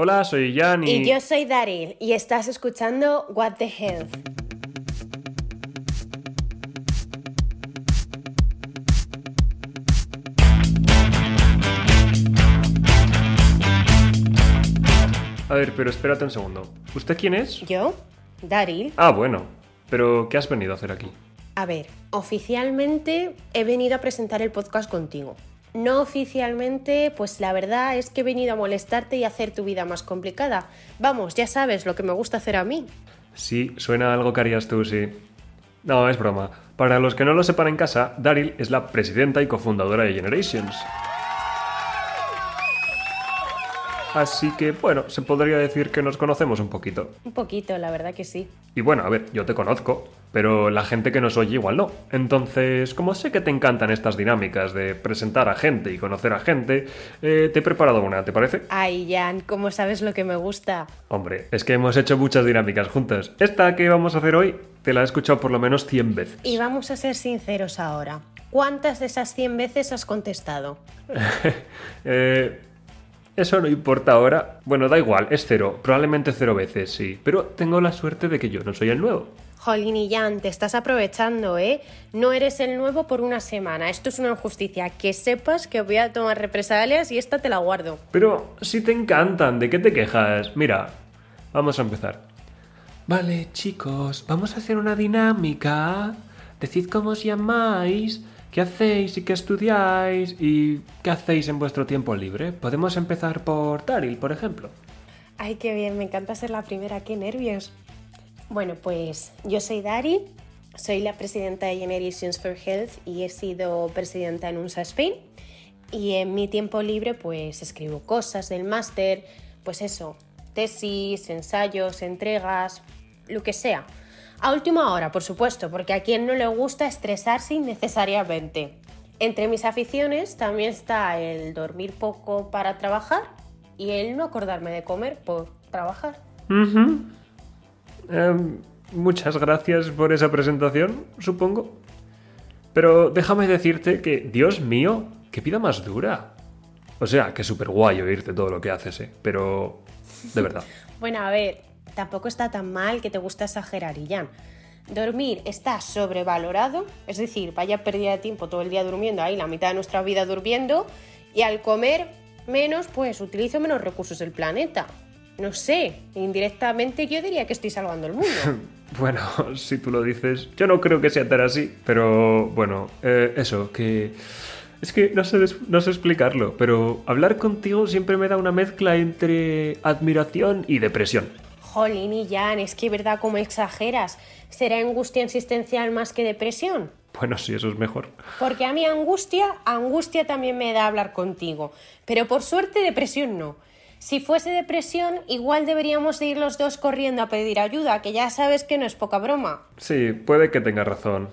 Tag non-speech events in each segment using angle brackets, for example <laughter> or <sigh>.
Hola, soy Jan y... Y yo soy Daryl y estás escuchando What the Health. A ver, pero espérate un segundo. ¿Usted quién es? ¿Yo? Daryl. Ah, bueno. Pero, ¿qué has venido a hacer aquí? A ver, oficialmente he venido a presentar el podcast contigo. No oficialmente, pues la verdad es que he venido a molestarte y hacer tu vida más complicada. Vamos, ya sabes lo que me gusta hacer a mí. Sí, suena a algo que harías tú, sí. No, es broma. Para los que no lo sepan en casa, Daryl es la presidenta y cofundadora de Generations. Así que, bueno, se podría decir que nos conocemos un poquito. Un poquito, la verdad que sí. Y bueno, a ver, yo te conozco, pero la gente que nos oye igual no. Entonces, como sé que te encantan estas dinámicas de presentar a gente y conocer a gente, eh, te he preparado una, ¿te parece? Ay, Jan, ¿cómo sabes lo que me gusta? Hombre, es que hemos hecho muchas dinámicas juntas. Esta que vamos a hacer hoy, te la he escuchado por lo menos 100 veces. Y vamos a ser sinceros ahora. ¿Cuántas de esas 100 veces has contestado? <laughs> eh, eso no importa ahora. Bueno, da igual, es cero. Probablemente cero veces, sí. Pero tengo la suerte de que yo no soy el nuevo. Jolín y Jan, te estás aprovechando, ¿eh? No eres el nuevo por una semana. Esto es una injusticia. Que sepas que voy a tomar represalias y esta te la guardo. Pero si te encantan, ¿de qué te quejas? Mira, vamos a empezar. Vale, chicos, vamos a hacer una dinámica. Decid cómo os llamáis ¿Qué hacéis y qué estudiáis y qué hacéis en vuestro tiempo libre? Podemos empezar por Taril, por ejemplo. Ay, qué bien, me encanta ser la primera, qué nervios. Bueno, pues yo soy Dari, soy la presidenta de Generations for Health y he sido presidenta en UNSA Spain. Y en mi tiempo libre pues escribo cosas del máster, pues eso, tesis, ensayos, entregas, lo que sea. A última hora, por supuesto, porque a quien no le gusta estresarse innecesariamente. Entre mis aficiones también está el dormir poco para trabajar y el no acordarme de comer por trabajar. Em, muchas gracias por esa presentación, supongo. Pero déjame decirte que, Dios mío, qué vida más dura. O sea, que súper guay oírte todo lo que haces, ¿eh? Pero, de verdad. <laughs> bueno, a ver, tampoco está tan mal que te gusta exagerar y ya. Dormir está sobrevalorado, es decir, vaya pérdida de tiempo todo el día durmiendo, ahí la mitad de nuestra vida durmiendo, y al comer menos, pues utilizo menos recursos del planeta. No sé, indirectamente yo diría que estoy salvando el mundo. <laughs> bueno, si tú lo dices, yo no creo que sea tan así, pero bueno, eh, eso, que... Es que no sé, no sé explicarlo, pero hablar contigo siempre me da una mezcla entre admiración y depresión. Jolín y Jan, es que verdad como exageras. ¿Será angustia existencial más que depresión? Bueno, sí, eso es mejor. Porque a mí angustia, angustia también me da hablar contigo. Pero por suerte depresión no. Si fuese depresión, igual deberíamos ir los dos corriendo a pedir ayuda, que ya sabes que no es poca broma. Sí, puede que tengas razón.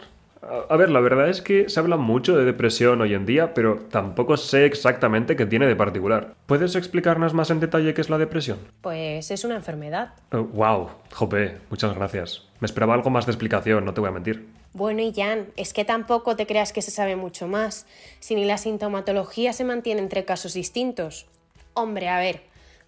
A ver, la verdad es que se habla mucho de depresión hoy en día, pero tampoco sé exactamente qué tiene de particular. ¿Puedes explicarnos más en detalle qué es la depresión? Pues es una enfermedad. wow, oh, jope, muchas gracias. Me esperaba algo más de explicación, no te voy a mentir. Bueno, y Jan, es que tampoco te creas que se sabe mucho más, si ni la sintomatología se mantiene entre casos distintos. Hombre, a ver,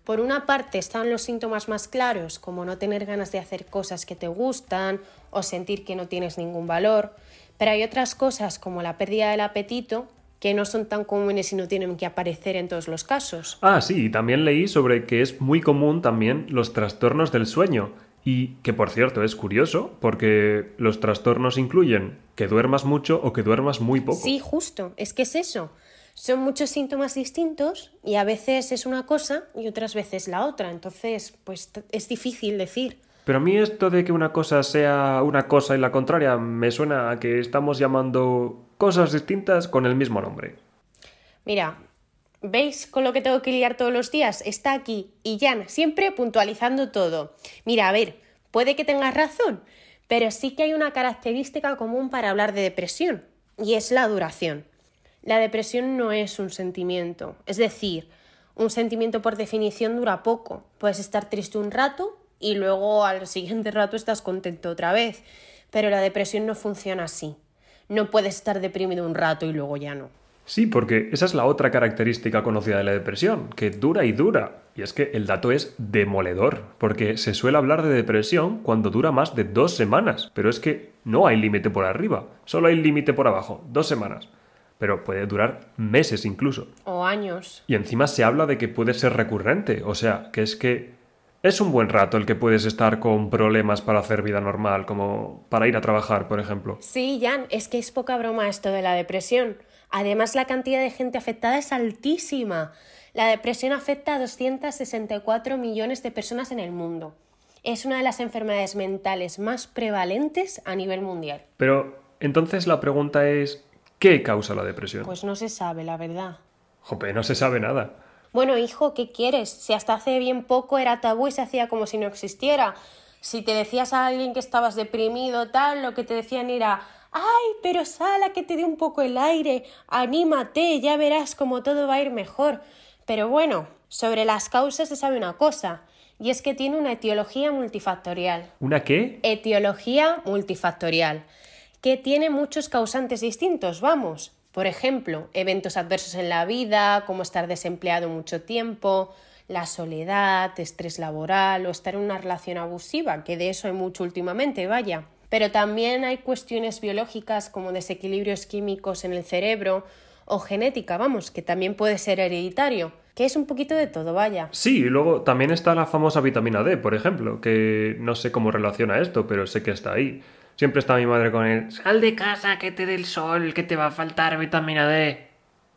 por una parte están los síntomas más claros, como no tener ganas de hacer cosas que te gustan o sentir que no tienes ningún valor, pero hay otras cosas como la pérdida del apetito que no son tan comunes y no tienen que aparecer en todos los casos. Ah, sí, también leí sobre que es muy común también los trastornos del sueño. Y que por cierto es curioso porque los trastornos incluyen que duermas mucho o que duermas muy poco. Sí, justo, es que es eso. Son muchos síntomas distintos y a veces es una cosa y otras veces la otra. Entonces, pues es difícil decir. Pero a mí esto de que una cosa sea una cosa y la contraria me suena a que estamos llamando cosas distintas con el mismo nombre. Mira, ¿veis con lo que tengo que lidiar todos los días? Está aquí y Jan, siempre puntualizando todo. Mira, a ver, puede que tengas razón, pero sí que hay una característica común para hablar de depresión, y es la duración. La depresión no es un sentimiento, es decir, un sentimiento por definición dura poco. Puedes estar triste un rato y luego al siguiente rato estás contento otra vez. Pero la depresión no funciona así. No puedes estar deprimido un rato y luego ya no. Sí, porque esa es la otra característica conocida de la depresión, que dura y dura. Y es que el dato es demoledor, porque se suele hablar de depresión cuando dura más de dos semanas, pero es que no hay límite por arriba, solo hay límite por abajo, dos semanas. Pero puede durar meses incluso. O años. Y encima se habla de que puede ser recurrente, o sea, que es que es un buen rato el que puedes estar con problemas para hacer vida normal, como para ir a trabajar, por ejemplo. Sí, Jan, es que es poca broma esto de la depresión. Además, la cantidad de gente afectada es altísima. La depresión afecta a 264 millones de personas en el mundo. Es una de las enfermedades mentales más prevalentes a nivel mundial. Pero entonces la pregunta es, ¿qué causa la depresión? Pues no se sabe, la verdad. Jope, no se sabe nada. Bueno, hijo, ¿qué quieres? Si hasta hace bien poco era tabú y se hacía como si no existiera. Si te decías a alguien que estabas deprimido, tal, lo que te decían era Ay, pero sala que te dé un poco el aire, anímate, ya verás cómo todo va a ir mejor. Pero bueno, sobre las causas se sabe una cosa, y es que tiene una etiología multifactorial. ¿Una qué? Etiología multifactorial, que tiene muchos causantes distintos, vamos. Por ejemplo, eventos adversos en la vida, como estar desempleado mucho tiempo, la soledad, estrés laboral o estar en una relación abusiva, que de eso hay mucho últimamente, vaya. Pero también hay cuestiones biológicas como desequilibrios químicos en el cerebro o genética, vamos, que también puede ser hereditario, que es un poquito de todo, vaya. Sí, y luego también está la famosa vitamina D, por ejemplo, que no sé cómo relaciona esto, pero sé que está ahí. Siempre está mi madre con él. Sal de casa, que te dé el sol, que te va a faltar vitamina D.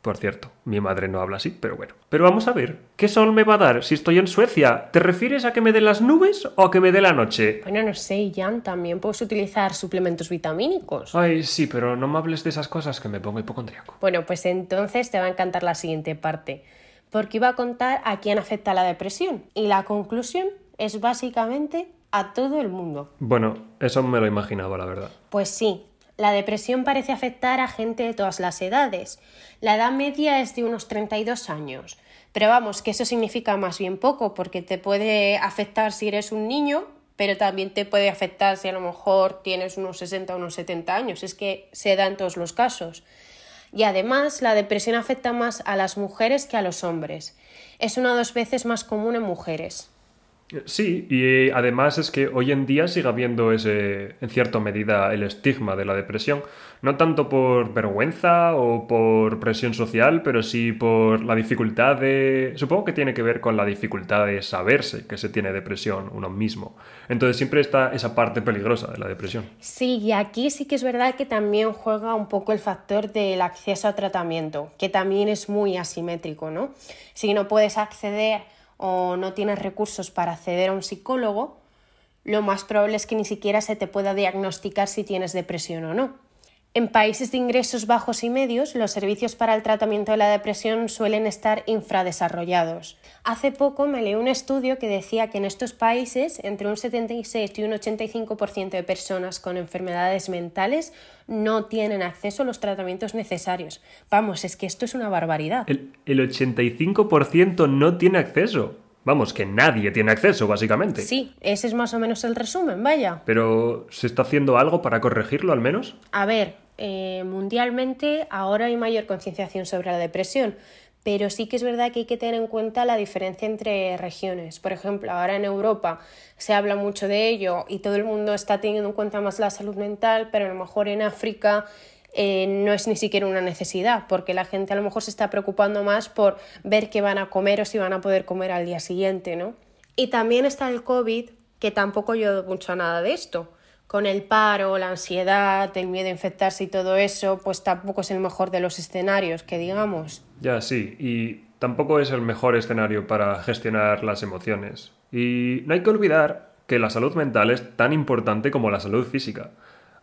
Por cierto, mi madre no habla así, pero bueno. Pero vamos a ver, ¿qué sol me va a dar si estoy en Suecia? ¿Te refieres a que me dé las nubes o a que me dé la noche? Bueno, no sé, Jan, también puedes utilizar suplementos vitamínicos. Ay, sí, pero no me hables de esas cosas que me pongo hipocondriaco. Bueno, pues entonces te va a encantar la siguiente parte, porque iba a contar a quién afecta la depresión. Y la conclusión es básicamente a todo el mundo. Bueno, eso me lo imaginaba, la verdad. Pues sí, la depresión parece afectar a gente de todas las edades. La edad media es de unos 32 años. Pero vamos, que eso significa más bien poco, porque te puede afectar si eres un niño, pero también te puede afectar si a lo mejor tienes unos 60 o unos 70 años. Es que se da en todos los casos. Y además, la depresión afecta más a las mujeres que a los hombres. Es una o dos veces más común en mujeres. Sí, y además es que hoy en día sigue habiendo ese, en cierta medida, el estigma de la depresión. No tanto por vergüenza o por presión social, pero sí por la dificultad de... Supongo que tiene que ver con la dificultad de saberse que se tiene depresión uno mismo. Entonces siempre está esa parte peligrosa de la depresión. Sí, y aquí sí que es verdad que también juega un poco el factor del acceso a tratamiento, que también es muy asimétrico, ¿no? Si no puedes acceder o no tienes recursos para acceder a un psicólogo, lo más probable es que ni siquiera se te pueda diagnosticar si tienes depresión o no. En países de ingresos bajos y medios, los servicios para el tratamiento de la depresión suelen estar infradesarrollados. Hace poco me leí un estudio que decía que en estos países entre un 76 y un 85% de personas con enfermedades mentales no tienen acceso a los tratamientos necesarios. Vamos, es que esto es una barbaridad. El, el 85% no tiene acceso. Vamos, que nadie tiene acceso, básicamente. Sí, ese es más o menos el resumen, vaya. Pero, ¿se está haciendo algo para corregirlo al menos? A ver, eh, mundialmente ahora hay mayor concienciación sobre la depresión, pero sí que es verdad que hay que tener en cuenta la diferencia entre regiones. Por ejemplo, ahora en Europa se habla mucho de ello y todo el mundo está teniendo en cuenta más la salud mental, pero a lo mejor en África eh, no es ni siquiera una necesidad, porque la gente a lo mejor se está preocupando más por ver qué van a comer o si van a poder comer al día siguiente, ¿no? Y también está el COVID, que tampoco ayuda mucho a nada de esto. Con el paro, la ansiedad, el miedo a infectarse y todo eso, pues tampoco es el mejor de los escenarios, que digamos. Ya, sí, y tampoco es el mejor escenario para gestionar las emociones. Y no hay que olvidar que la salud mental es tan importante como la salud física.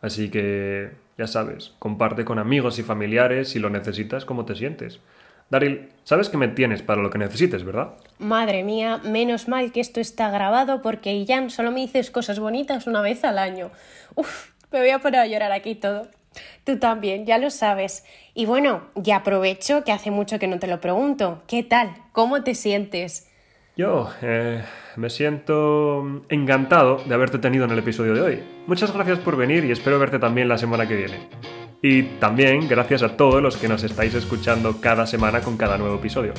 Así que, ya sabes, comparte con amigos y familiares si lo necesitas cómo te sientes. Daryl, sabes que me tienes para lo que necesites, ¿verdad? Madre mía, menos mal que esto está grabado porque Jan solo me dices cosas bonitas una vez al año. Uf, me voy a poner a llorar aquí todo. Tú también, ya lo sabes. Y bueno, ya aprovecho que hace mucho que no te lo pregunto. ¿Qué tal? ¿Cómo te sientes? Yo eh, me siento encantado de haberte tenido en el episodio de hoy. Muchas gracias por venir y espero verte también la semana que viene. Y también gracias a todos los que nos estáis escuchando cada semana con cada nuevo episodio.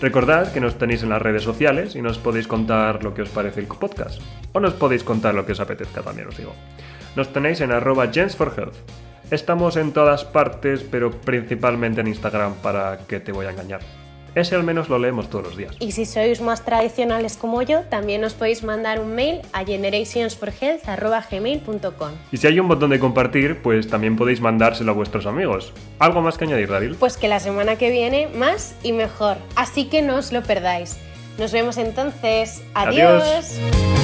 Recordad que nos tenéis en las redes sociales y nos podéis contar lo que os parece el podcast. O nos podéis contar lo que os apetezca también, os digo. Nos tenéis en arroba Health. Estamos en todas partes, pero principalmente en Instagram para que te voy a engañar. Ese al menos lo leemos todos los días. Y si sois más tradicionales como yo, también os podéis mandar un mail a generationsforhealth.gmail.com Y si hay un botón de compartir, pues también podéis mandárselo a vuestros amigos. ¿Algo más que añadir, Daryl? Pues que la semana que viene más y mejor. Así que no os lo perdáis. Nos vemos entonces. Adiós. Adiós.